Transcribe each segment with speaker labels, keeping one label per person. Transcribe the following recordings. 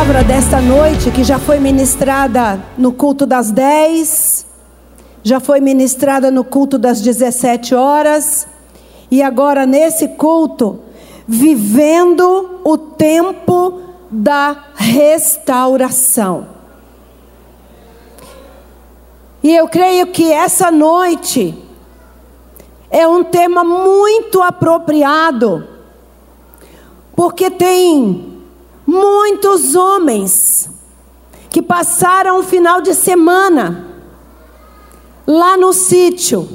Speaker 1: palavra desta noite, que já foi ministrada no culto das 10, já foi ministrada no culto das 17 horas, e agora nesse culto, vivendo o tempo da restauração. E eu creio que essa noite é um tema muito apropriado, porque tem Muitos homens que passaram um final de semana lá no sítio.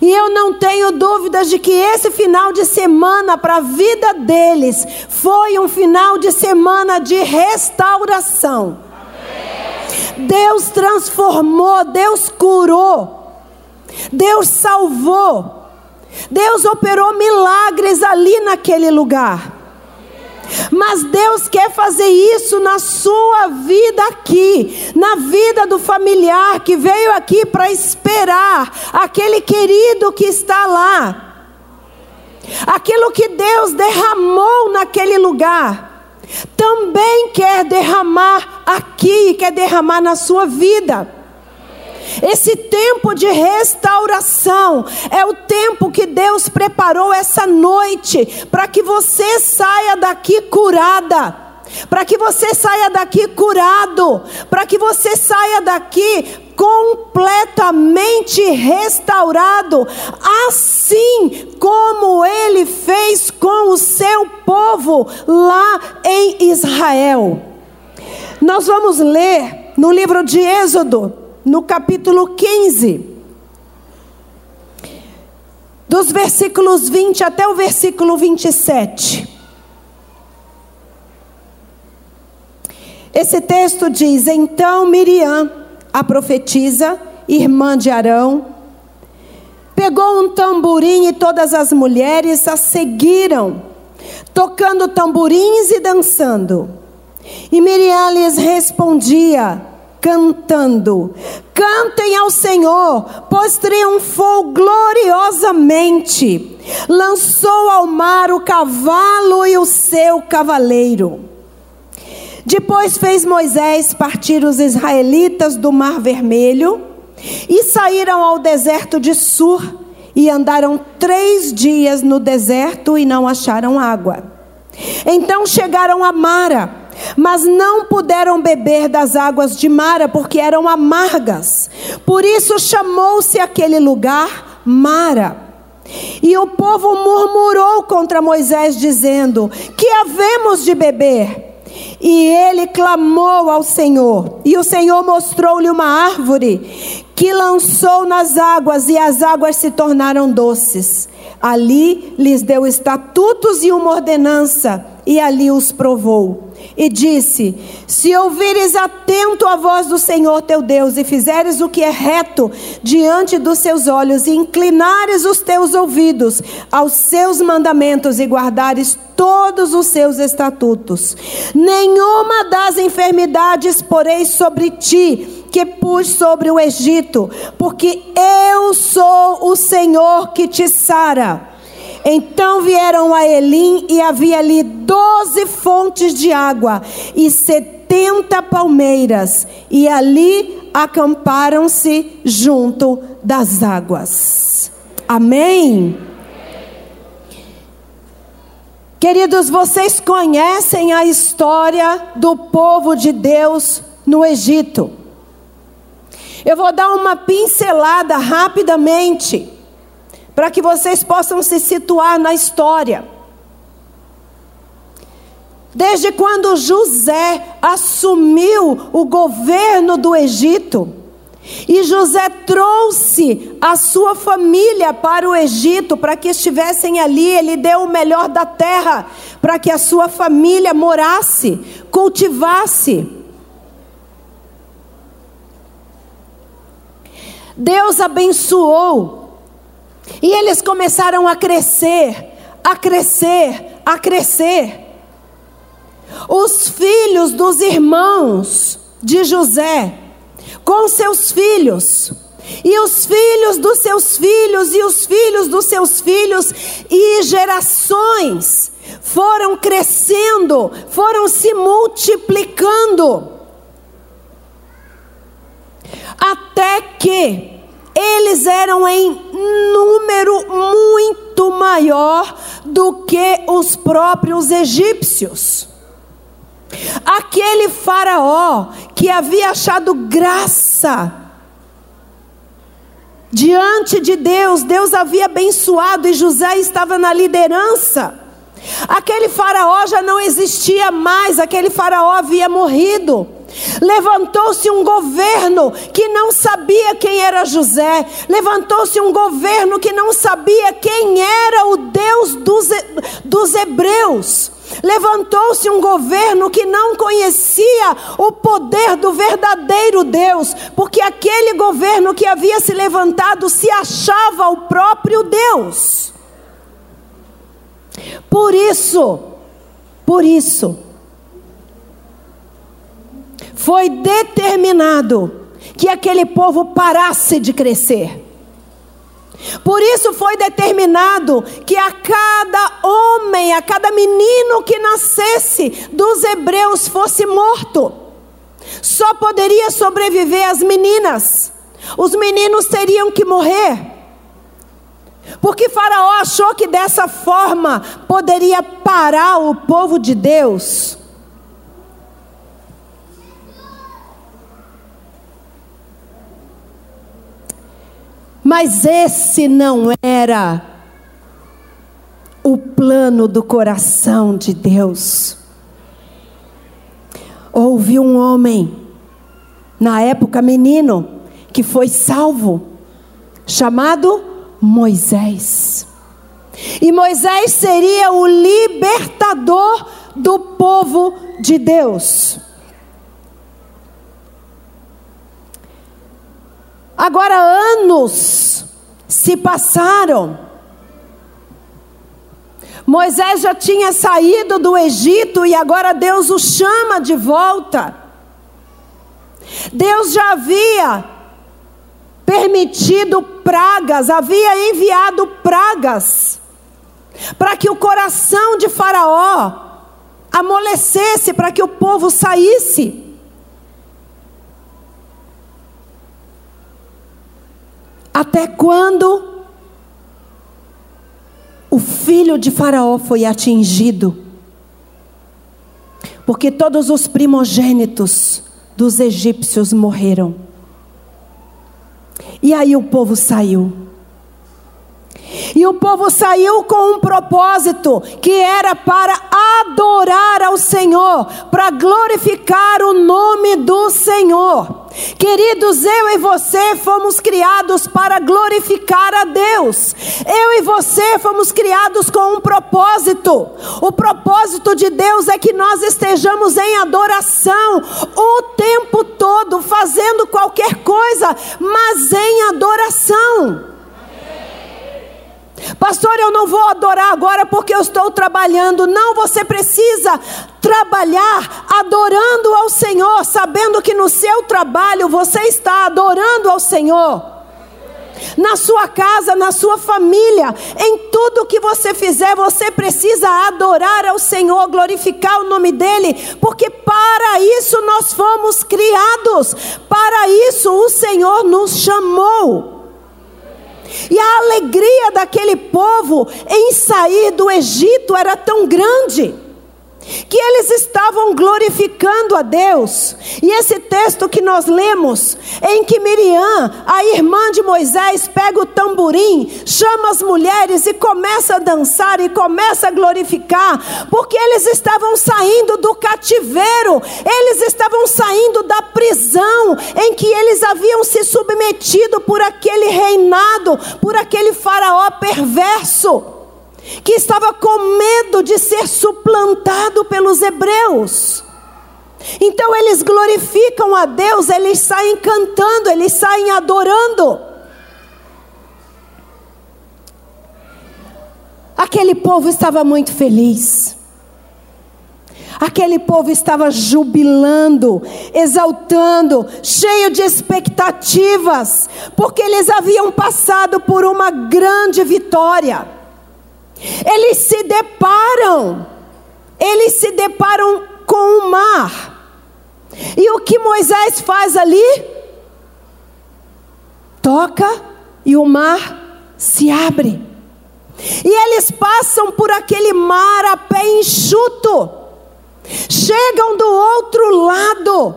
Speaker 1: E eu não tenho dúvidas de que esse final de semana para a vida deles foi um final de semana de restauração. Deus transformou, Deus curou, Deus salvou, Deus operou milagres ali naquele lugar. Mas Deus quer fazer isso na sua vida aqui, na vida do familiar que veio aqui para esperar aquele querido que está lá. Aquilo que Deus derramou naquele lugar, também quer derramar aqui, quer derramar na sua vida. Esse tempo de restauração é o tempo que Deus preparou essa noite para que você saia daqui curada para que você saia daqui curado, para que você saia daqui completamente restaurado, assim como ele fez com o seu povo lá em Israel. Nós vamos ler no livro de Êxodo, no capítulo 15, dos versículos 20 até o versículo 27. Esse texto diz: Então Miriam, a profetisa, irmã de Arão, pegou um tamborim e todas as mulheres a seguiram, tocando tamborins e dançando. E Miriam lhes respondia: cantando: Cantem ao Senhor, pois triunfou gloriosamente. Lançou ao mar o cavalo e o seu cavaleiro. Depois fez Moisés partir os israelitas do Mar Vermelho e saíram ao deserto de Sur e andaram três dias no deserto e não acharam água. Então chegaram a Mara mas não puderam beber das águas de Mara porque eram amargas. Por isso chamou-se aquele lugar Mara. E o povo murmurou contra Moisés, dizendo: Que havemos de beber? E ele clamou ao Senhor, e o Senhor mostrou-lhe uma árvore que lançou nas águas, e as águas se tornaram doces. Ali lhes deu estatutos e uma ordenança, e ali os provou e disse: Se ouvires atento a voz do Senhor teu Deus e fizeres o que é reto diante dos seus olhos e inclinares os teus ouvidos aos seus mandamentos e guardares todos os seus estatutos, nenhuma das enfermidades porei sobre ti que pus sobre o Egito, porque eu sou o Senhor que te sara. Então vieram a Elim e havia ali doze fontes de água e setenta palmeiras, e ali acamparam-se junto das águas. Amém? Queridos, vocês conhecem a história do povo de Deus no Egito. Eu vou dar uma pincelada rapidamente para que vocês possam se situar na história. Desde quando José assumiu o governo do Egito, e José trouxe a sua família para o Egito, para que estivessem ali, ele deu o melhor da terra, para que a sua família morasse, cultivasse. Deus abençoou e eles começaram a crescer, a crescer, a crescer. Os filhos dos irmãos de José, com seus filhos, E os filhos dos seus filhos, e os filhos dos seus filhos, e gerações foram crescendo, foram se multiplicando. Até que eles eram em número muito maior do que os próprios egípcios. Aquele faraó que havia achado graça diante de Deus, Deus havia abençoado e José estava na liderança. Aquele faraó já não existia mais, aquele faraó havia morrido. Levantou-se um governo que não sabia quem era José. Levantou-se um governo que não sabia quem era o Deus dos, dos hebreus. Levantou-se um governo que não conhecia o poder do verdadeiro Deus, porque aquele governo que havia se levantado se achava o próprio Deus. Por isso, por isso, foi determinado que aquele povo parasse de crescer. Por isso foi determinado que a cada homem, a cada menino que nascesse dos hebreus fosse morto. Só poderia sobreviver as meninas. Os meninos teriam que morrer. Porque Faraó achou que dessa forma poderia parar o povo de Deus. Mas esse não era o plano do coração de Deus. Houve um homem, na época menino, que foi salvo, chamado Moisés. E Moisés seria o libertador do povo de Deus. Agora, anos se passaram. Moisés já tinha saído do Egito e agora Deus o chama de volta. Deus já havia permitido pragas, havia enviado pragas, para que o coração de Faraó amolecesse, para que o povo saísse. Até quando o filho de Faraó foi atingido? Porque todos os primogênitos dos egípcios morreram. E aí o povo saiu. E o povo saiu com um propósito, que era para adorar ao Senhor, para glorificar o nome do Senhor. Queridos, eu e você fomos criados para glorificar a Deus. Eu e você fomos criados com um propósito. O propósito de Deus é que nós estejamos em adoração o tempo todo, fazendo qualquer coisa, mas em adoração. Pastor, eu não vou adorar agora porque eu estou trabalhando. Não, você precisa trabalhar adorando ao Senhor, sabendo que no seu trabalho você está adorando ao Senhor. Na sua casa, na sua família, em tudo que você fizer, você precisa adorar ao Senhor, glorificar o nome dEle, porque para isso nós fomos criados, para isso o Senhor nos chamou. E a alegria daquele povo em sair do Egito era tão grande que eles estavam glorificando a Deus. E esse texto que nós lemos, em que Miriam, a irmã de Moisés, pega o tamborim, chama as mulheres e começa a dançar e começa a glorificar, porque eles estavam saindo do cativeiro, eles estavam saindo da prisão em que eles haviam se submetido por aquele reinado, por aquele faraó perverso que estava com medo de ser suplantado pelos hebreus. Então eles glorificam a Deus, eles saem cantando, eles saem adorando. Aquele povo estava muito feliz. Aquele povo estava jubilando, exaltando, cheio de expectativas, porque eles haviam passado por uma grande vitória. Eles se deparam, eles se deparam com o mar. E o que Moisés faz ali? Toca e o mar se abre. E eles passam por aquele mar a pé enxuto chegam do outro lado,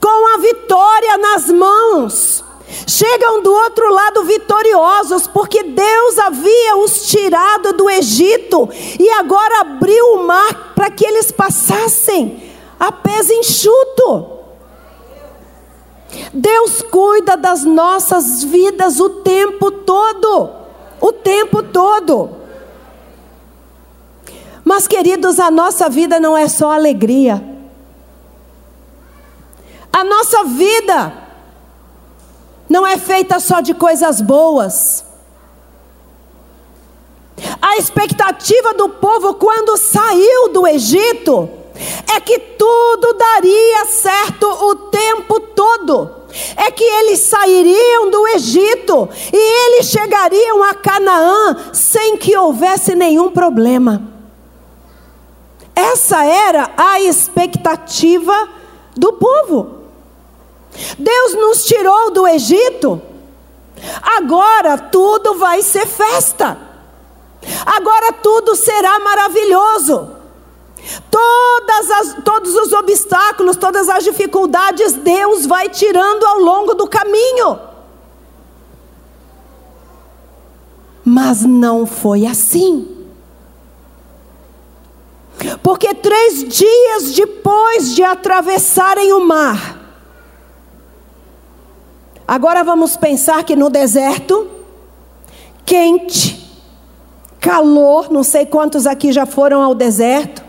Speaker 1: com a vitória nas mãos. Chegam do outro lado vitoriosos, porque Deus havia os tirado do Egito e agora abriu o mar para que eles passassem a pés enxuto. Deus cuida das nossas vidas o tempo todo, o tempo todo. Mas, queridos, a nossa vida não é só alegria. A nossa vida não é feita só de coisas boas. A expectativa do povo quando saiu do Egito é que tudo daria certo o tempo todo. É que eles sairiam do Egito e eles chegariam a Canaã sem que houvesse nenhum problema. Essa era a expectativa do povo. Deus nos tirou do Egito, agora tudo vai ser festa, agora tudo será maravilhoso. Todas as, todos os obstáculos, todas as dificuldades, Deus vai tirando ao longo do caminho. Mas não foi assim. Porque três dias depois de atravessarem o mar, agora vamos pensar que no deserto, quente, calor, não sei quantos aqui já foram ao deserto,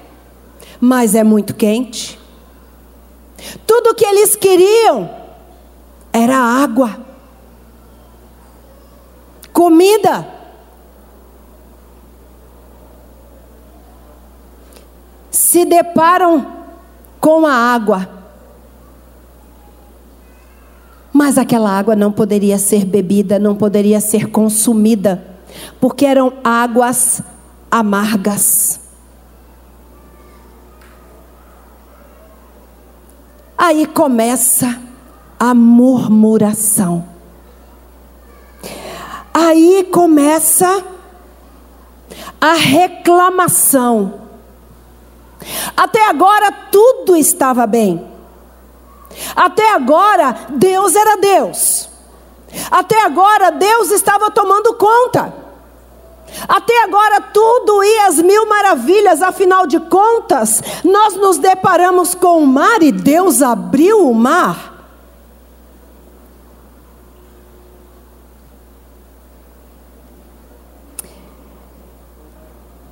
Speaker 1: mas é muito quente. Tudo que eles queriam era água, comida. se deparam com a água. Mas aquela água não poderia ser bebida, não poderia ser consumida, porque eram águas amargas. Aí começa a murmuração. Aí começa a reclamação. Até agora tudo estava bem. Até agora Deus era Deus. Até agora Deus estava tomando conta. Até agora tudo ia às mil maravilhas, afinal de contas, nós nos deparamos com o mar e Deus abriu o mar.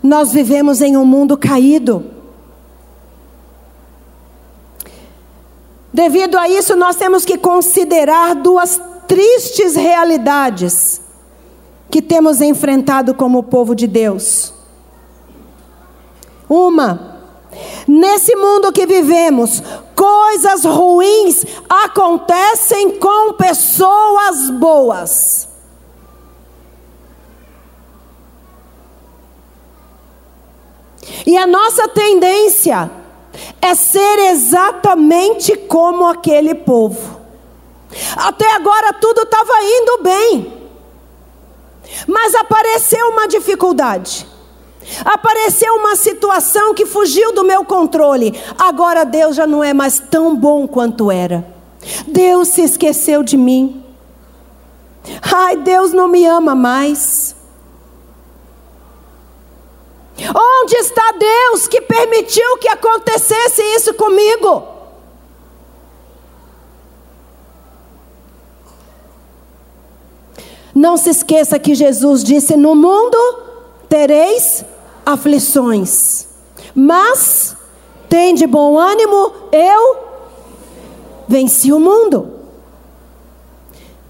Speaker 1: Nós vivemos em um mundo caído. Devido a isso, nós temos que considerar duas tristes realidades que temos enfrentado como povo de Deus. Uma, nesse mundo que vivemos, coisas ruins acontecem com pessoas boas. E a nossa tendência é ser exatamente como aquele povo. Até agora tudo estava indo bem, mas apareceu uma dificuldade. Apareceu uma situação que fugiu do meu controle. Agora Deus já não é mais tão bom quanto era. Deus se esqueceu de mim. Ai, Deus não me ama mais. Onde está Deus que permitiu que acontecesse isso comigo? Não se esqueça que Jesus disse: No mundo tereis aflições, mas tem de bom ânimo, eu venci o mundo.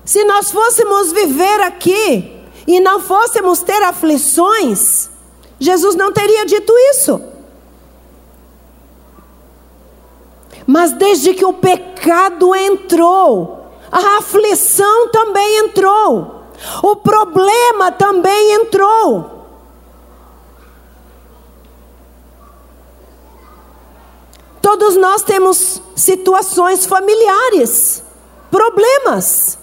Speaker 1: Se nós fôssemos viver aqui e não fôssemos ter aflições, Jesus não teria dito isso. Mas desde que o pecado entrou, a aflição também entrou, o problema também entrou. Todos nós temos situações familiares, problemas,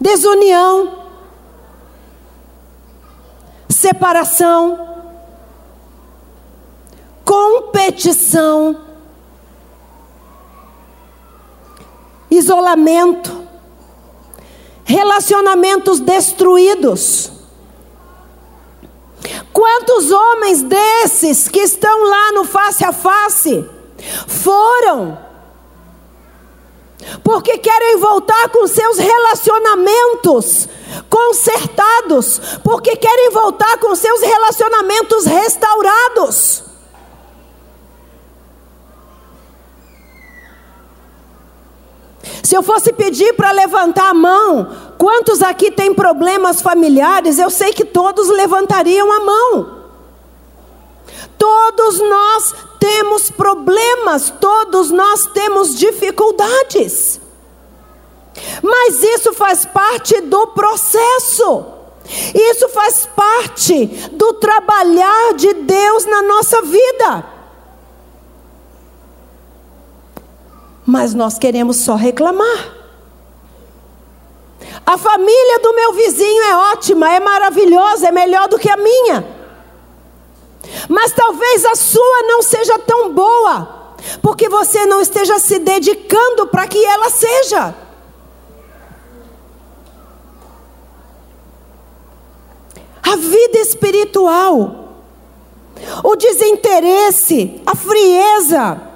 Speaker 1: desunião, separação, competição, isolamento, relacionamentos destruídos. Quantos homens desses que estão lá no face a face foram porque querem voltar com seus relacionamentos consertados, porque querem voltar com seus relacionamentos restaurados. Se eu fosse pedir para levantar a mão, quantos aqui têm problemas familiares? Eu sei que todos levantariam a mão. Todos nós temos problemas, todos nós temos dificuldades. Mas isso faz parte do processo. Isso faz parte do trabalhar de Deus na nossa vida. Mas nós queremos só reclamar. A família do meu vizinho é ótima, é maravilhosa, é melhor do que a minha. Mas talvez a sua não seja tão boa, porque você não esteja se dedicando para que ela seja. A vida espiritual, o desinteresse, a frieza,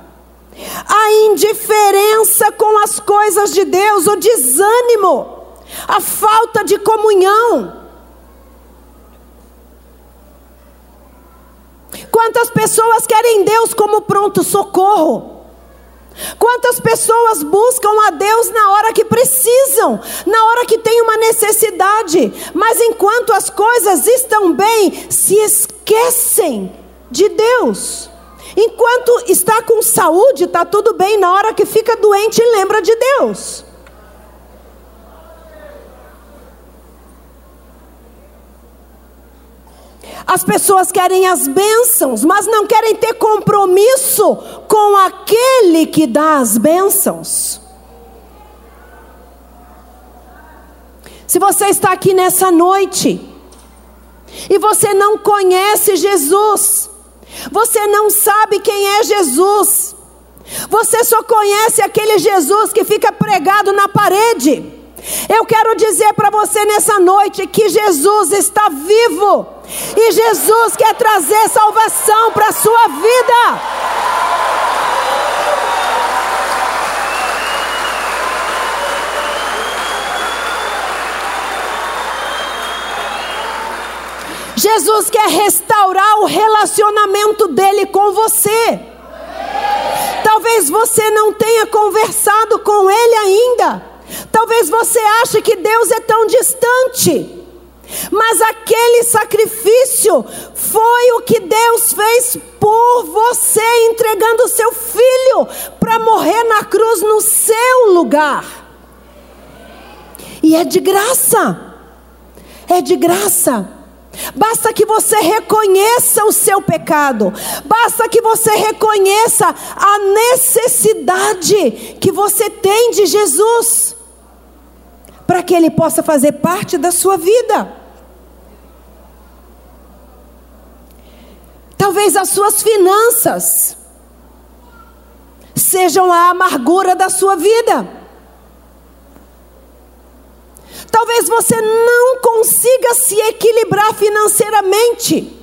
Speaker 1: a indiferença com as coisas de Deus, o desânimo, a falta de comunhão, Quantas pessoas querem Deus como pronto socorro? Quantas pessoas buscam a Deus na hora que precisam, na hora que tem uma necessidade, mas enquanto as coisas estão bem, se esquecem de Deus. Enquanto está com saúde, está tudo bem, na hora que fica doente, lembra de Deus. As pessoas querem as bênçãos, mas não querem ter compromisso com aquele que dá as bênçãos. Se você está aqui nessa noite e você não conhece Jesus, você não sabe quem é Jesus, você só conhece aquele Jesus que fica pregado na parede. Eu quero dizer para você nessa noite que Jesus está vivo e Jesus quer trazer salvação para a sua vida. Jesus quer restaurar o relacionamento dele com você. Talvez você não tenha conversado com ele ainda. Talvez você ache que Deus é tão distante. Mas aquele sacrifício foi o que Deus fez por você, entregando seu filho para morrer na cruz no seu lugar. E é de graça. É de graça. Basta que você reconheça o seu pecado, basta que você reconheça a necessidade que você tem de Jesus, para que Ele possa fazer parte da sua vida. Talvez as suas finanças sejam a amargura da sua vida. Talvez você não consiga se equilibrar financeiramente.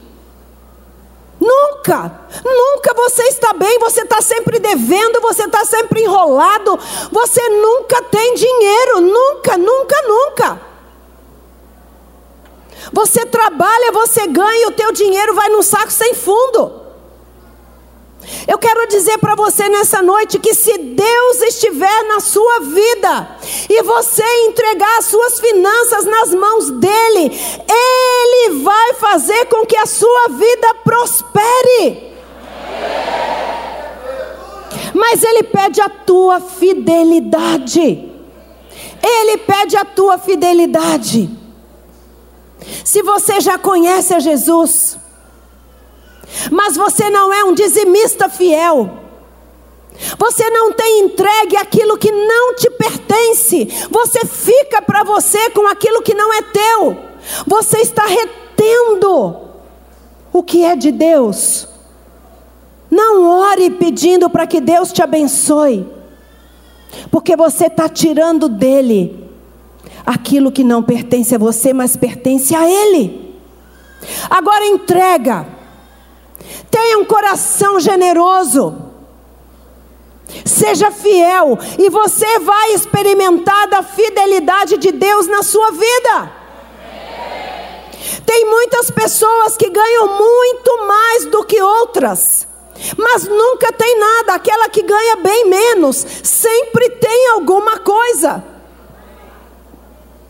Speaker 1: Nunca, nunca você está bem, você está sempre devendo, você está sempre enrolado, você nunca tem dinheiro, nunca, nunca, nunca. Você trabalha, você ganha, o teu dinheiro vai num saco sem fundo. Eu quero dizer para você nessa noite que se Deus estiver na sua vida e você entregar as suas finanças nas mãos dele, ele vai fazer com que a sua vida prospere. Mas Ele pede a tua fidelidade. Ele pede a tua fidelidade. Se você já conhece a Jesus, mas você não é um dizimista fiel, você não tem entregue aquilo que não te pertence, você fica para você com aquilo que não é teu, você está retendo o que é de Deus. Não ore pedindo para que Deus te abençoe, porque você está tirando dele aquilo que não pertence a você, mas pertence a Ele. Agora entrega, tenha um coração generoso, seja fiel, e você vai experimentar da fidelidade de Deus na sua vida. Tem muitas pessoas que ganham muito mais do que outras mas nunca tem nada. Aquela que ganha bem menos, sempre tem alguma coisa.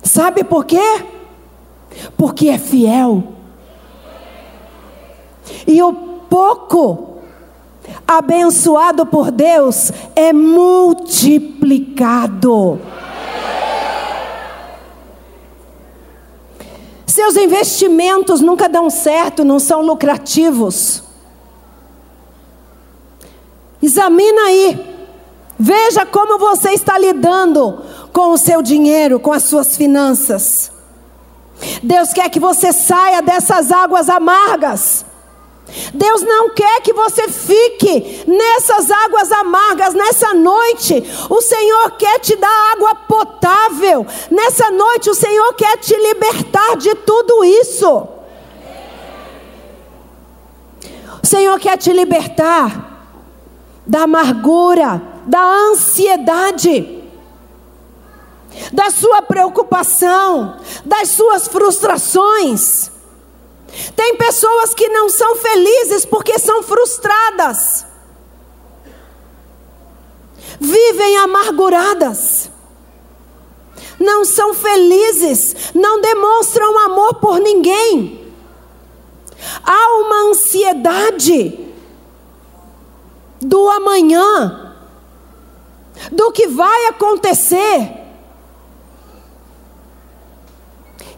Speaker 1: Sabe por quê? Porque é fiel. E o pouco abençoado por Deus é multiplicado. Seus investimentos nunca dão certo, não são lucrativos. Examina aí. Veja como você está lidando com o seu dinheiro, com as suas finanças. Deus quer que você saia dessas águas amargas. Deus não quer que você fique nessas águas amargas nessa noite. O Senhor quer te dar água potável. Nessa noite, o Senhor quer te libertar de tudo isso. O Senhor quer te libertar da amargura, da ansiedade, da sua preocupação, das suas frustrações. Tem pessoas que não são felizes porque são frustradas, vivem amarguradas, não são felizes, não demonstram amor por ninguém. Há uma ansiedade do amanhã, do que vai acontecer.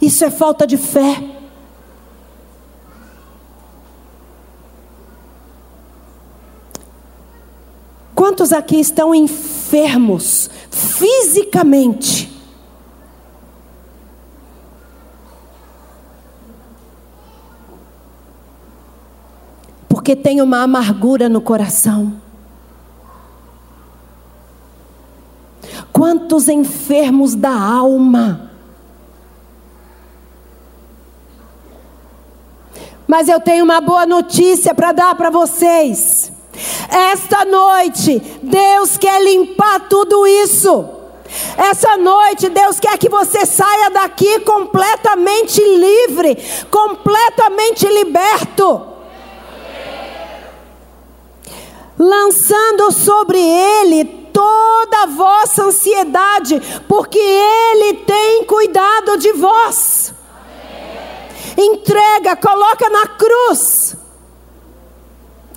Speaker 1: Isso é falta de fé. Quantos aqui estão enfermos fisicamente? porque tem uma amargura no coração. Quantos enfermos da alma. Mas eu tenho uma boa notícia para dar para vocês. Esta noite, Deus quer limpar tudo isso. Essa noite, Deus quer que você saia daqui completamente livre, completamente liberto. lançando sobre ele toda a vossa ansiedade, porque ele tem cuidado de vós. Entrega, coloca na cruz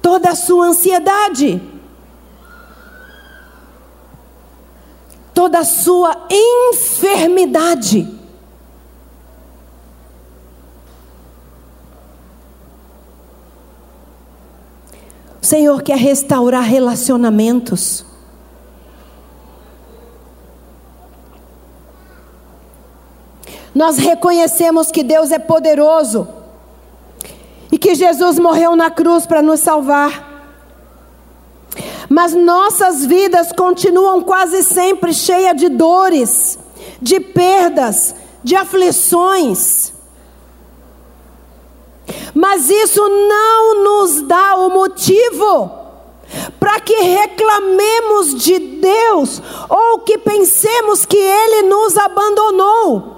Speaker 1: toda a sua ansiedade, toda a sua enfermidade. O Senhor quer restaurar relacionamentos. Nós reconhecemos que Deus é poderoso e que Jesus morreu na cruz para nos salvar. Mas nossas vidas continuam quase sempre cheias de dores, de perdas, de aflições. Mas isso não nos dá o motivo para que reclamemos de Deus ou que pensemos que Ele nos abandonou.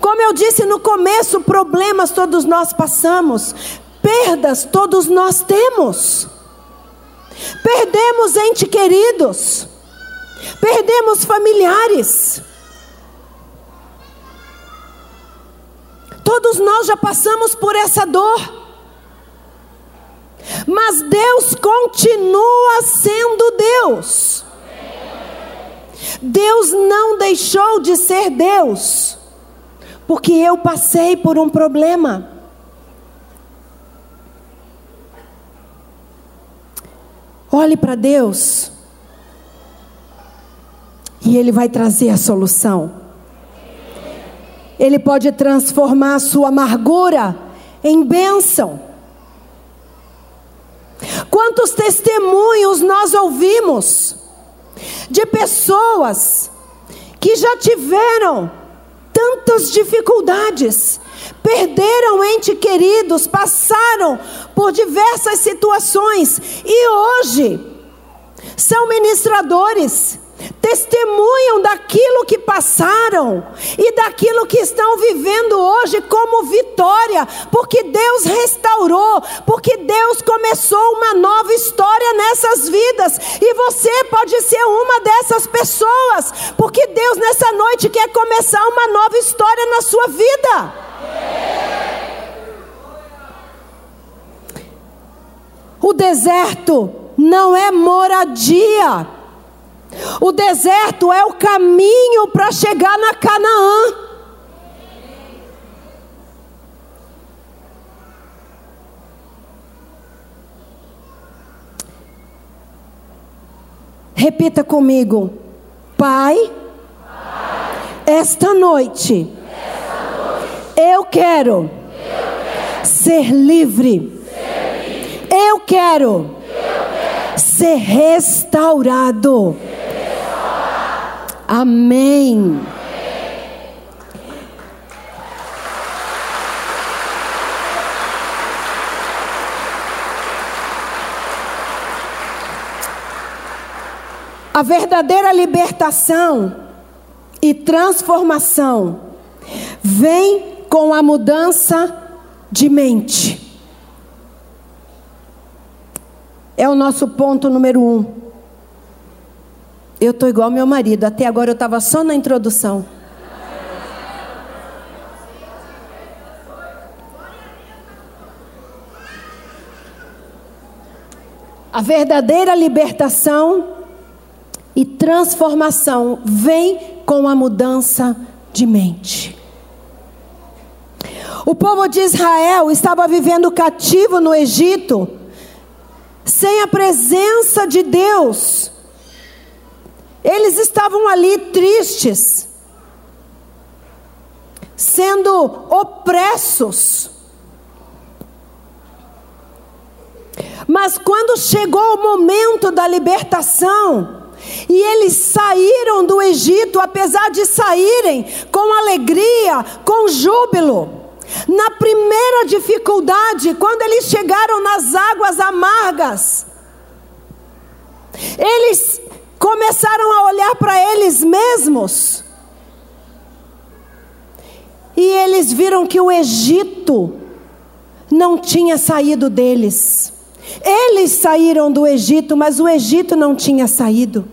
Speaker 1: Como eu disse no começo, problemas todos nós passamos, perdas todos nós temos. Perdemos entes queridos, perdemos familiares. Todos nós já passamos por essa dor. Mas Deus continua sendo Deus. Deus não deixou de ser Deus, porque eu passei por um problema. Olhe para Deus e Ele vai trazer a solução. Ele pode transformar a sua amargura em bênção. Quantos testemunhos nós ouvimos de pessoas que já tiveram tantas dificuldades, perderam entes queridos, passaram por diversas situações. E hoje são ministradores testemunham daquilo que passaram e daquilo que estão vivendo hoje como vitória, porque Deus restaurou, porque Deus começou uma nova história nessas vidas, e você pode ser uma dessas pessoas, porque Deus nessa noite quer começar uma nova história na sua vida. O deserto não é moradia. O deserto é o caminho para chegar na Canaã. Repita comigo, Pai, Pai esta, noite, noite, eu quero, eu quero ser, livre. ser livre, eu quero, eu quero ser restaurado. Amém. A verdadeira libertação e transformação vem com a mudança de mente. É o nosso ponto número um. Eu estou igual meu marido, até agora eu estava só na introdução. A verdadeira libertação e transformação vem com a mudança de mente. O povo de Israel estava vivendo cativo no Egito, sem a presença de Deus. Eles estavam ali tristes, sendo opressos. Mas quando chegou o momento da libertação, e eles saíram do Egito, apesar de saírem com alegria, com júbilo. Na primeira dificuldade, quando eles chegaram nas águas amargas, eles começaram a olhar para eles mesmos. E eles viram que o Egito não tinha saído deles. Eles saíram do Egito, mas o Egito não tinha saído.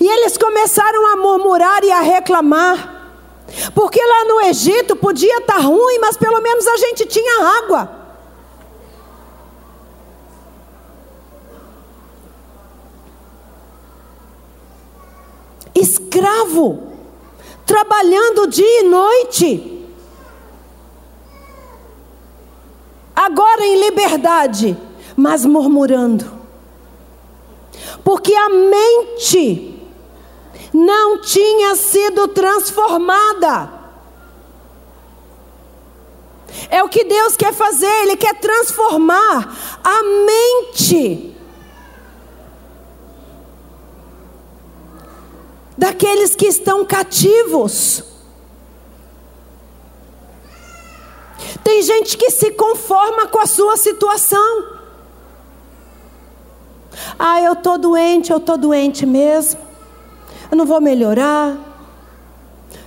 Speaker 1: E eles começaram a murmurar e a reclamar. Porque lá no Egito podia estar ruim, mas pelo menos a gente tinha água. Escravo, trabalhando dia e noite. Agora em liberdade, mas murmurando. Porque a mente não tinha sido transformada. É o que Deus quer fazer, Ele quer transformar a mente. Daqueles que estão cativos. Tem gente que se conforma com a sua situação. Ah, eu estou doente, eu estou doente mesmo. Eu não vou melhorar.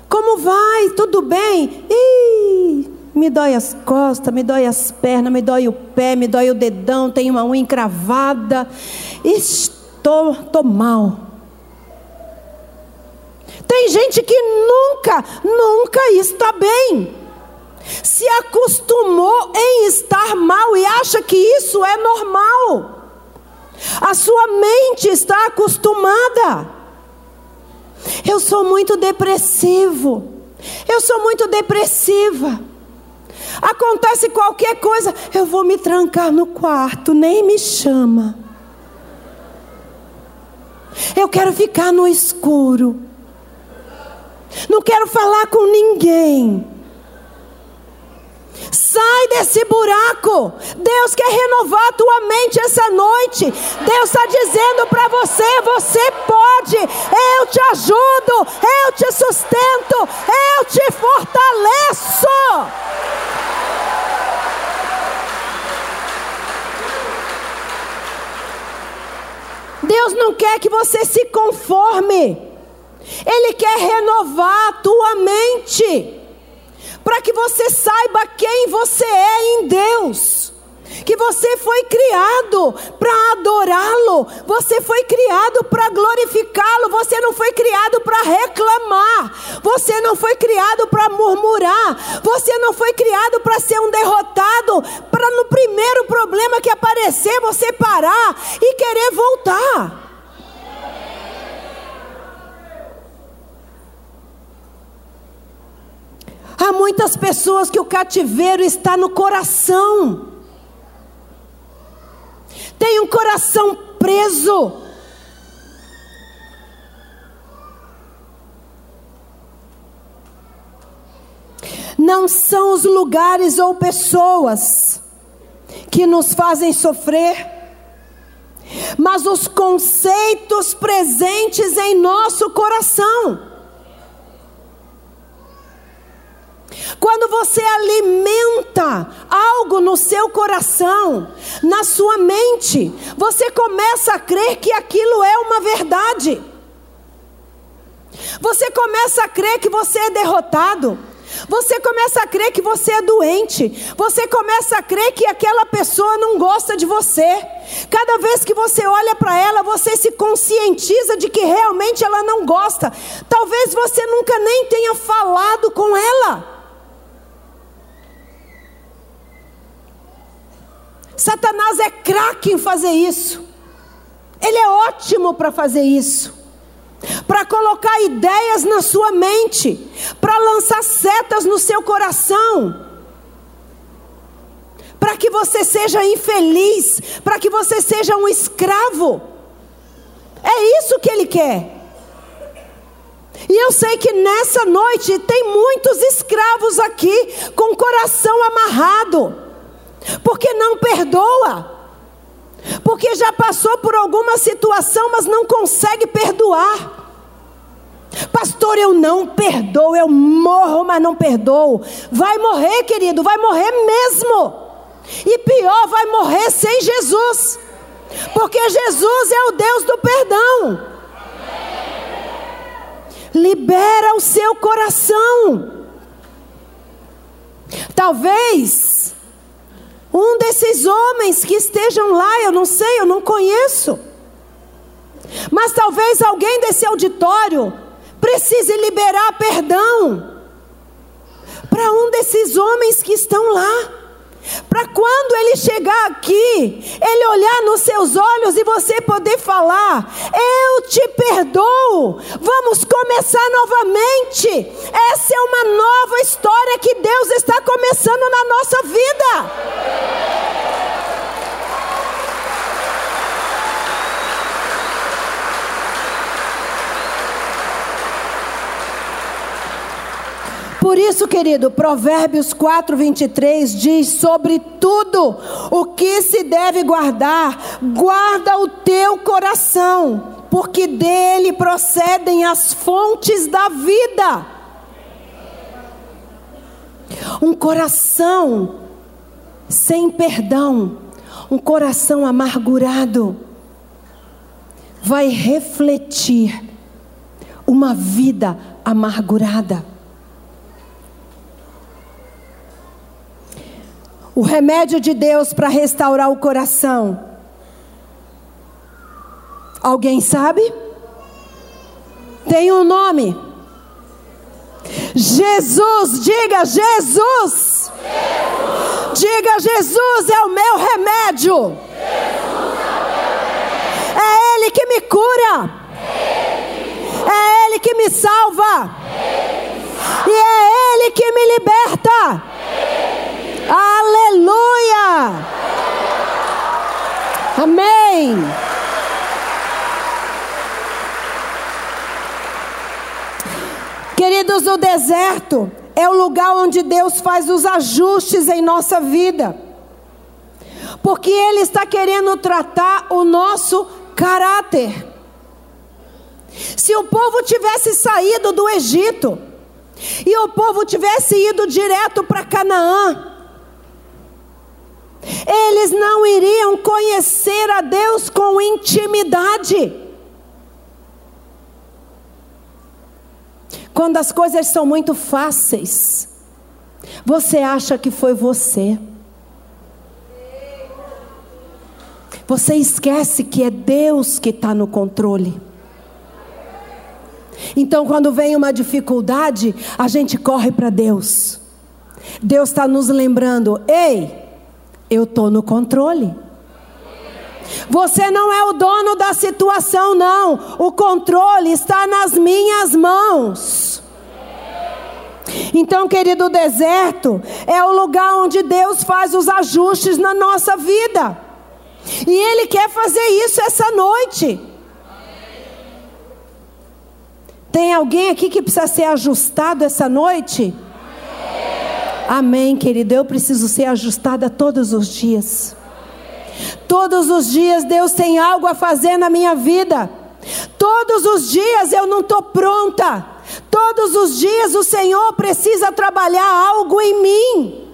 Speaker 1: Como vai? Tudo bem? Ih, me dói as costas, me dói as pernas, me dói o pé, me dói o dedão, tenho uma unha encravada. Estou, estou mal. Tem gente que nunca, nunca está bem. Se acostumou em estar mal e acha que isso é normal. A sua mente está acostumada. Eu sou muito depressivo. Eu sou muito depressiva. Acontece qualquer coisa, eu vou me trancar no quarto, nem me chama. Eu quero ficar no escuro. Não quero falar com ninguém. Sai desse buraco. Deus quer renovar a tua mente essa noite. Deus está dizendo para você: você pode. Eu te ajudo. Eu te sustento. Eu te fortaleço. Deus não quer que você se conforme. Ele quer renovar a tua mente para que você saiba quem você é em Deus. Que você foi criado para adorá-lo, você foi criado para glorificá-lo, você não foi criado para reclamar, você não foi criado para murmurar, você não foi criado para ser um derrotado, para no primeiro problema que aparecer você parar e querer voltar. Há muitas pessoas que o cativeiro está no coração. Tem um coração preso. Não são os lugares ou pessoas que nos fazem sofrer, mas os conceitos presentes em nosso coração. Quando você alimenta algo no seu coração, na sua mente, você começa a crer que aquilo é uma verdade. Você começa a crer que você é derrotado. Você começa a crer que você é doente. Você começa a crer que aquela pessoa não gosta de você. Cada vez que você olha para ela, você se conscientiza de que realmente ela não gosta. Talvez você nunca nem tenha falado com ela. Satanás é craque em fazer isso. Ele é ótimo para fazer isso. Para colocar ideias na sua mente, para lançar setas no seu coração, para que você seja infeliz, para que você seja um escravo. É isso que ele quer. E eu sei que nessa noite tem muitos escravos aqui com o coração amarrado porque não perdoa, porque já passou por alguma situação, mas não consegue perdoar. Pastor, eu não perdoo, eu morro, mas não perdoo. Vai morrer, querido, vai morrer mesmo. E pior, vai morrer sem Jesus. Porque Jesus é o Deus do perdão. Libera o seu coração. Talvez um desses homens que estejam lá, eu não sei, eu não conheço. Mas talvez alguém desse auditório precise liberar perdão para um desses homens que estão lá. Para quando ele chegar aqui, ele olhar nos seus olhos e você poder falar: Eu te perdoo, vamos começar novamente. Essa é uma nova história que Deus está começando na nossa vida. Por isso, querido, Provérbios 4, 23 diz: sobre tudo o que se deve guardar, guarda o teu coração, porque dele procedem as fontes da vida. Um coração sem perdão, um coração amargurado, vai refletir uma vida amargurada. O remédio de Deus para restaurar o coração. Alguém sabe? Tem um nome. Jesus, diga Jesus. Jesus. Diga: Jesus é o meu remédio. É Ele que me cura. É Ele que me salva. E é Ele que me liberta. Aleluia. Amém. Queridos, o deserto é o lugar onde Deus faz os ajustes em nossa vida. Porque Ele está querendo tratar o nosso caráter. Se o povo tivesse saído do Egito e o povo tivesse ido direto para Canaã, eles não iriam conhecer a Deus com intimidade. Quando as coisas são muito fáceis, você acha que foi você. Você esquece que é Deus que está no controle. Então, quando vem uma dificuldade, a gente corre para Deus. Deus está nos lembrando: ei, eu estou no controle. Você não é o dono da situação, não. O controle está nas minhas mãos. Então, querido, o deserto é o lugar onde Deus faz os ajustes na nossa vida. E Ele quer fazer isso essa noite. Tem alguém aqui que precisa ser ajustado essa noite? Amém, querido. Eu preciso ser ajustada todos os dias. Todos os dias Deus tem algo a fazer na minha vida. Todos os dias eu não estou pronta. Todos os dias o Senhor precisa trabalhar algo em mim.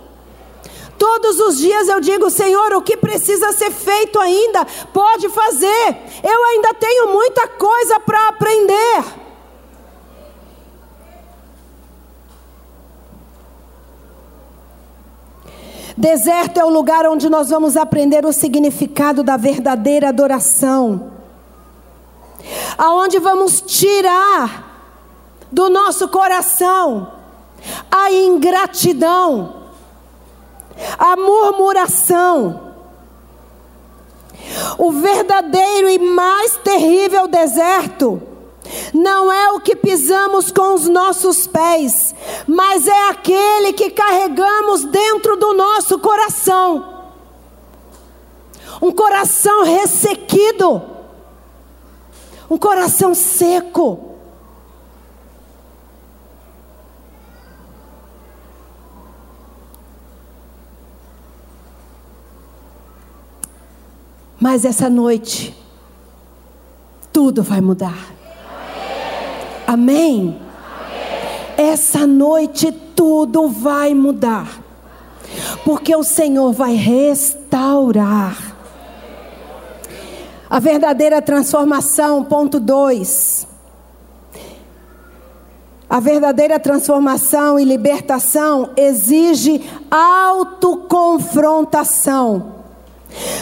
Speaker 1: Todos os dias eu digo, Senhor, o que precisa ser feito ainda, pode fazer. Eu ainda tenho muita coisa para aprender. Deserto é o lugar onde nós vamos aprender o significado da verdadeira adoração. Aonde vamos tirar do nosso coração a ingratidão, a murmuração. O verdadeiro e mais terrível deserto não é o que pisamos com os nossos pés, mas é aquele que carregamos dentro do nosso coração. Um coração ressequido, um coração seco. Mas essa noite, tudo vai mudar. Amém? Essa noite tudo vai mudar, porque o Senhor vai restaurar. A verdadeira transformação, ponto 2. A verdadeira transformação e libertação exige autoconfrontação.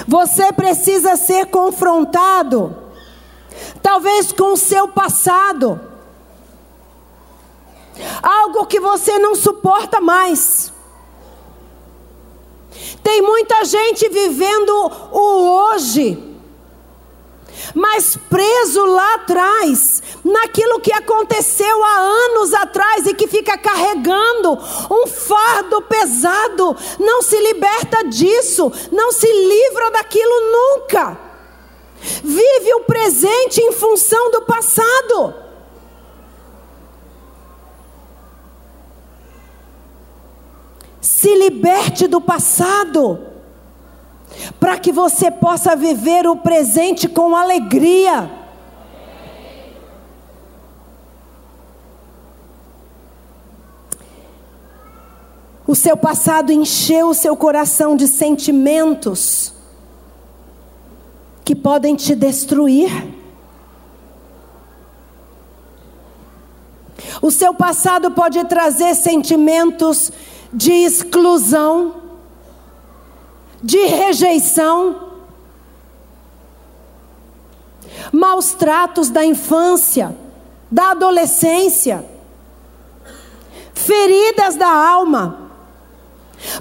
Speaker 1: Você precisa ser confrontado, talvez com o seu passado algo que você não suporta mais. Tem muita gente vivendo o hoje, mas preso lá atrás, naquilo que aconteceu há anos atrás e que fica carregando um fardo pesado, não se liberta disso, não se livra daquilo nunca. Vive o presente em função do passado. Se liberte do passado, para que você possa viver o presente com alegria. O seu passado encheu o seu coração de sentimentos que podem te destruir. O seu passado pode trazer sentimentos de exclusão, de rejeição, maus tratos da infância, da adolescência, feridas da alma,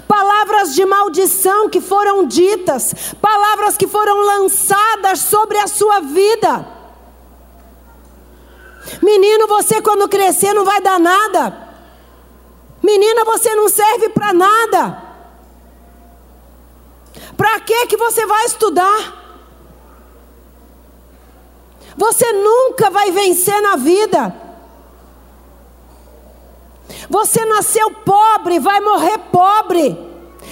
Speaker 1: palavras de maldição que foram ditas, palavras que foram lançadas sobre a sua vida. Menino, você quando crescer não vai dar nada. Menina, você não serve para nada. Para que que você vai estudar? Você nunca vai vencer na vida. Você nasceu pobre, vai morrer pobre.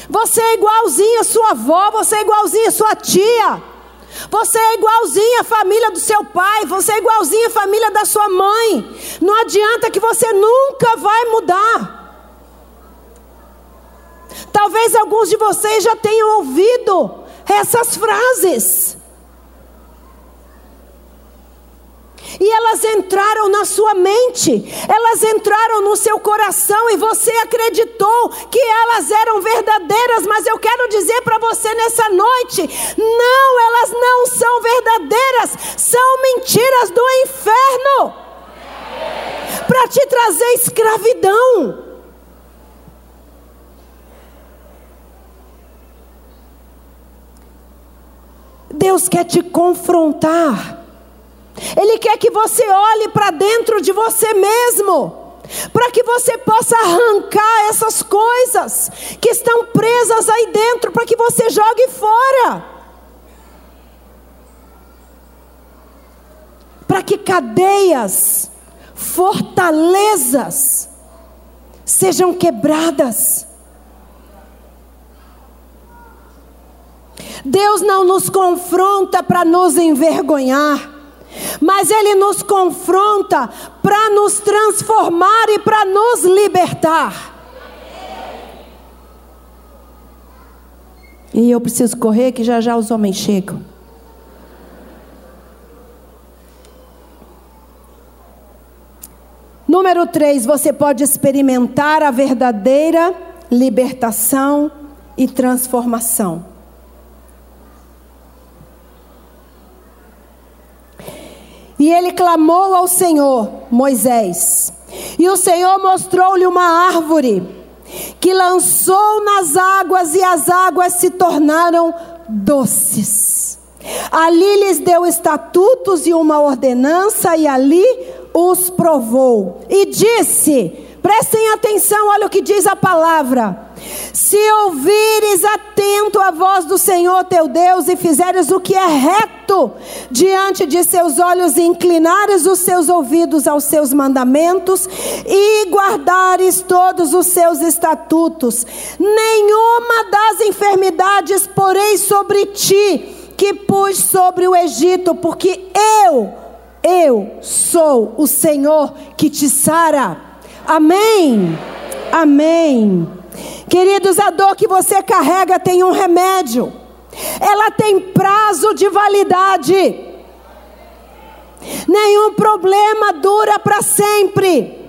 Speaker 1: Você é igualzinho a sua avó, você é igualzinho a sua tia. Você é igualzinho a família do seu pai, você é igualzinho a família da sua mãe. Não adianta que você nunca vai mudar. Talvez alguns de vocês já tenham ouvido essas frases. E elas entraram na sua mente, elas entraram no seu coração e você acreditou que elas eram verdadeiras, mas eu quero dizer para você nessa noite: não, elas não são verdadeiras, são mentiras do inferno para te trazer escravidão. Deus quer te confrontar. Ele quer que você olhe para dentro de você mesmo, para que você possa arrancar essas coisas que estão presas aí dentro, para que você jogue fora. Para que cadeias, fortalezas sejam quebradas. Deus não nos confronta para nos envergonhar mas Ele nos confronta para nos transformar e para nos libertar. E eu preciso correr, que já já os homens chegam. Número 3, você pode experimentar a verdadeira libertação e transformação. E ele clamou ao Senhor, Moisés. E o Senhor mostrou-lhe uma árvore que lançou nas águas e as águas se tornaram doces. Ali lhes deu estatutos e uma ordenança e ali os provou. E disse: Prestem atenção, olha o que diz a palavra. Se ouvires atento a voz do Senhor teu Deus e fizeres o que é reto diante de seus olhos e inclinares os seus ouvidos aos seus mandamentos e guardares todos os seus estatutos, nenhuma das enfermidades porei sobre ti que pus sobre o Egito, porque eu, eu sou o Senhor que te sara. Amém. Amém. Queridos, a dor que você carrega tem um remédio, ela tem prazo de validade. Nenhum problema dura para sempre.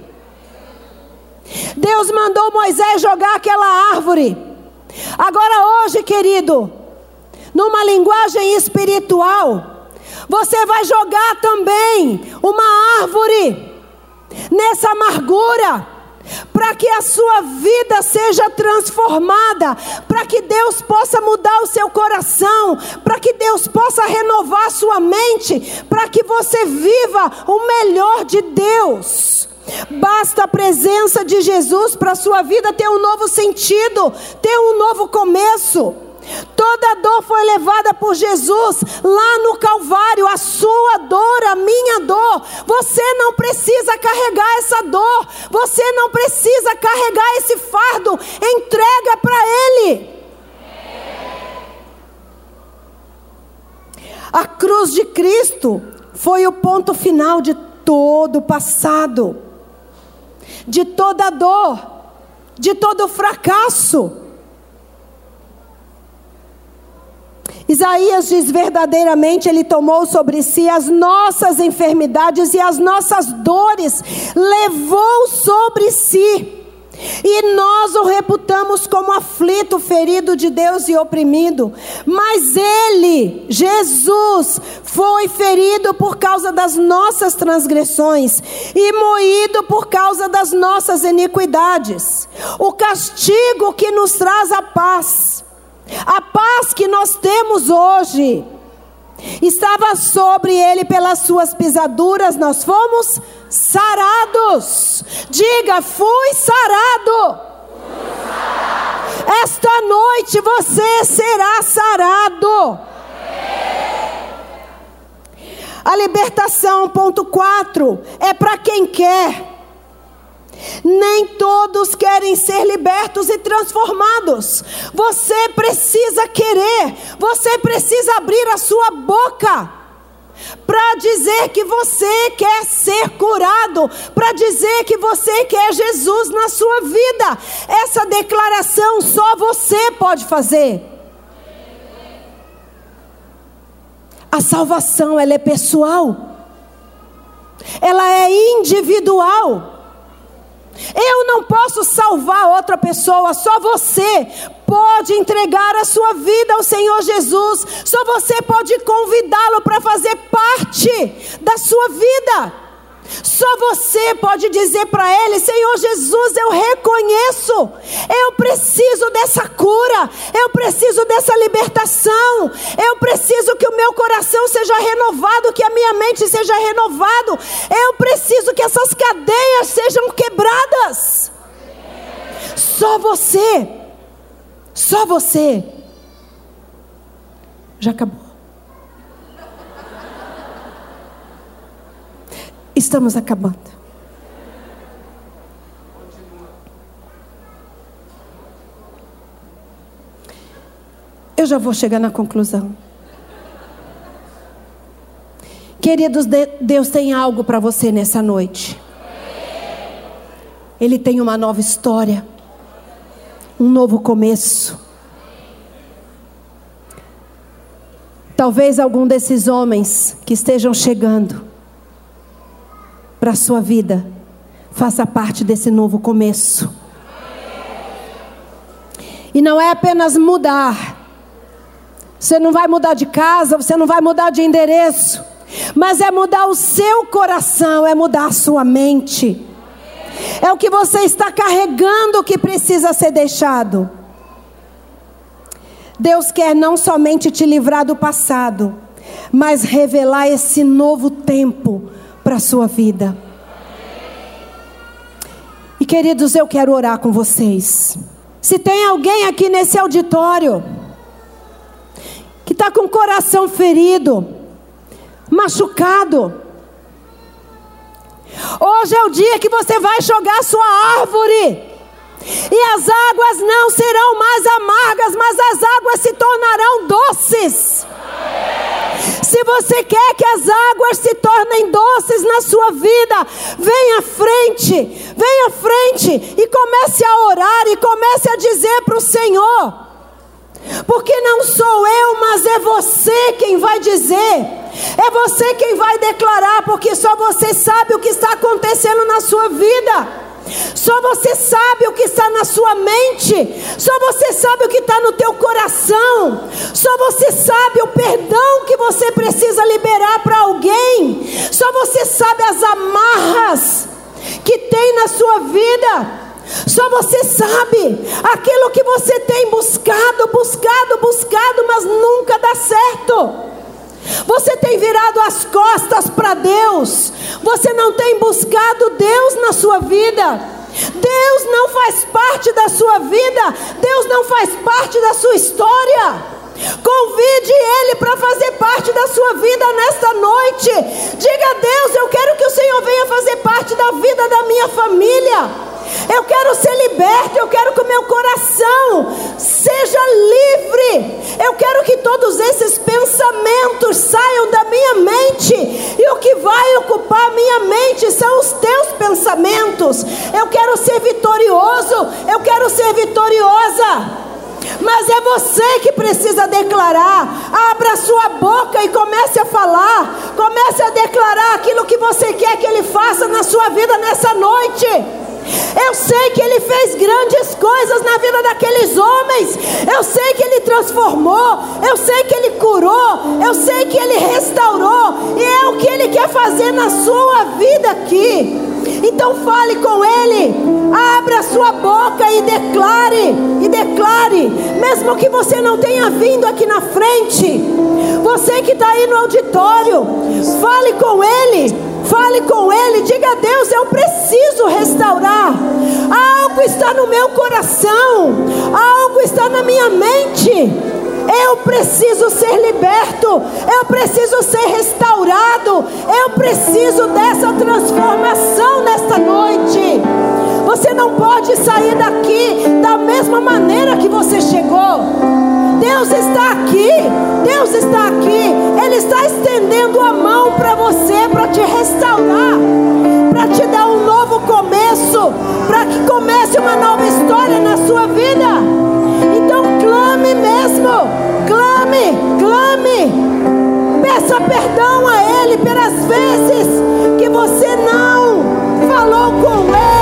Speaker 1: Deus mandou Moisés jogar aquela árvore. Agora, hoje, querido, numa linguagem espiritual, você vai jogar também uma árvore nessa amargura para que a sua vida seja transformada, para que Deus possa mudar o seu coração, para que Deus possa renovar a sua mente, para que você viva o melhor de Deus. Basta a presença de Jesus para a sua vida ter um novo sentido, ter um novo começo. Toda dor foi levada por Jesus lá no Calvário, a sua dor, a minha dor. Você não precisa carregar essa dor, você não precisa carregar esse fardo. Entrega para Ele. A cruz de Cristo foi o ponto final de todo o passado, de toda dor, de todo fracasso. Isaías diz: verdadeiramente Ele tomou sobre si as nossas enfermidades e as nossas dores, levou sobre si. E nós o reputamos como aflito, ferido de Deus e oprimido. Mas ele, Jesus, foi ferido por causa das nossas transgressões e moído por causa das nossas iniquidades. O castigo que nos traz a paz, a paz que nós temos hoje, estava sobre ele pelas suas pisaduras, nós fomos sarados. Diga, fui sarado. Esta noite você será sarado. A libertação, ponto 4, é para quem quer. Nem todos querem ser libertos e transformados. Você precisa querer, você precisa abrir a sua boca para dizer que você quer ser curado, para dizer que você quer Jesus na sua vida. Essa declaração só você pode fazer. A salvação ela é pessoal. Ela é individual. Eu não posso salvar outra pessoa, só você pode entregar a sua vida ao Senhor Jesus, só você pode convidá-lo para fazer parte da sua vida. Só você pode dizer para ele: Senhor Jesus, eu reconheço, eu preciso dessa cura, eu preciso dessa libertação, eu preciso que o meu coração seja renovado, que a minha mente seja renovado, eu preciso que essas cadeias sejam quebradas. Só você, só você. Já acabou. Estamos acabando. Eu já vou chegar na conclusão. Queridos, Deus tem algo para você nessa noite. Ele tem uma nova história, um novo começo. Talvez algum desses homens que estejam chegando para a sua vida faça parte desse novo começo. E não é apenas mudar. Você não vai mudar de casa, você não vai mudar de endereço, mas é mudar o seu coração, é mudar a sua mente. É o que você está carregando que precisa ser deixado. Deus quer não somente te livrar do passado, mas revelar esse novo tempo para a sua vida. E queridos, eu quero orar com vocês. Se tem alguém aqui nesse auditório que está com o coração ferido, machucado, hoje é o dia que você vai jogar sua árvore. E as águas não serão mais amargas, mas as águas se tornarão doces. Se você quer que as águas se tornem doces na sua vida, venha à frente, venha à frente e comece a orar e comece a dizer para o Senhor. Porque não sou eu, mas é você quem vai dizer. É você quem vai declarar, porque só você sabe o que está acontecendo na sua vida. Só você sabe o que está na sua mente. Só você sabe o que está no teu coração. Só você sabe o perdão que você precisa liberar para alguém. Só você sabe as amarras que tem na sua vida. Só você sabe aquilo que você tem buscado, buscado, buscado, mas nunca dá certo. Você tem virado as costas para Deus. Você não tem buscado Deus na sua vida. Deus não faz parte da sua vida. Deus não faz parte da sua história. Convide Ele para fazer parte da sua vida nesta noite. Diga a Deus: Eu quero que o Senhor venha fazer parte da vida da minha família. Eu quero ser liberto, eu quero que o meu coração seja livre. Eu quero que todos esses pensamentos saiam da minha mente. E o que vai ocupar a minha mente são os teus pensamentos. Eu quero ser vitorioso, eu quero ser vitoriosa. Mas é você que precisa declarar. Abra sua boca e comece a falar. Comece a declarar aquilo que você quer que Ele faça na sua vida nessa noite. Eu sei que Ele fez grandes coisas na vida daqueles homens. Eu sei que Ele transformou. Eu sei que Ele curou. Eu sei que Ele restaurou. E é o que Ele quer fazer na sua vida aqui. Então fale com Ele. Abra sua boca e declare. E declare. Mesmo que você não tenha vindo aqui na frente. Você que está aí no auditório. Fale com Ele. Fale com Ele, diga a Deus: eu preciso restaurar. Algo está no meu coração, algo está na minha mente. Eu preciso ser liberto, eu preciso ser restaurado, eu preciso dessa transformação nesta noite. Você não pode sair daqui da mesma maneira que você chegou. Deus está aqui. Deus está aqui. Ele está estendendo a mão para você, para te restaurar, para te dar um novo começo, para que comece uma nova história na sua vida. Então clame mesmo. Clame, clame. Peça perdão a Ele pelas vezes que você não falou com Ele.